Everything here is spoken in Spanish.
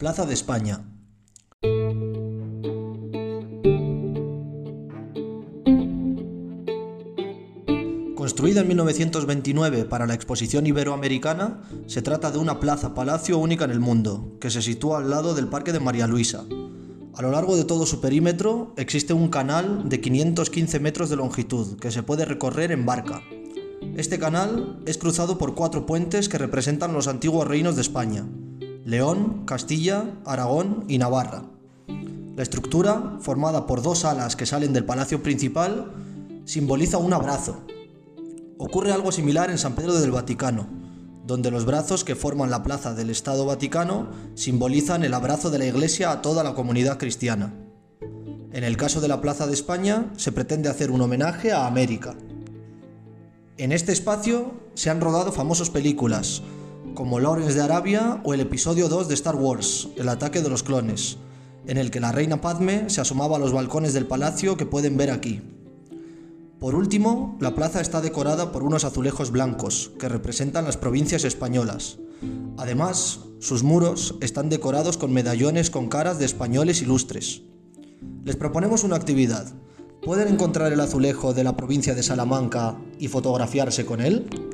Plaza de España. Construida en 1929 para la Exposición Iberoamericana, se trata de una plaza-palacio única en el mundo, que se sitúa al lado del Parque de María Luisa. A lo largo de todo su perímetro existe un canal de 515 metros de longitud que se puede recorrer en barca. Este canal es cruzado por cuatro puentes que representan los antiguos reinos de España, León, Castilla, Aragón y Navarra. La estructura, formada por dos alas que salen del palacio principal, simboliza un abrazo, Ocurre algo similar en San Pedro del Vaticano, donde los brazos que forman la plaza del Estado Vaticano simbolizan el abrazo de la Iglesia a toda la comunidad cristiana. En el caso de la Plaza de España, se pretende hacer un homenaje a América. En este espacio se han rodado famosas películas, como Lawrence de Arabia o el episodio 2 de Star Wars, El ataque de los clones, en el que la reina Padme se asomaba a los balcones del palacio que pueden ver aquí. Por último, la plaza está decorada por unos azulejos blancos que representan las provincias españolas. Además, sus muros están decorados con medallones con caras de españoles ilustres. Les proponemos una actividad. ¿Pueden encontrar el azulejo de la provincia de Salamanca y fotografiarse con él?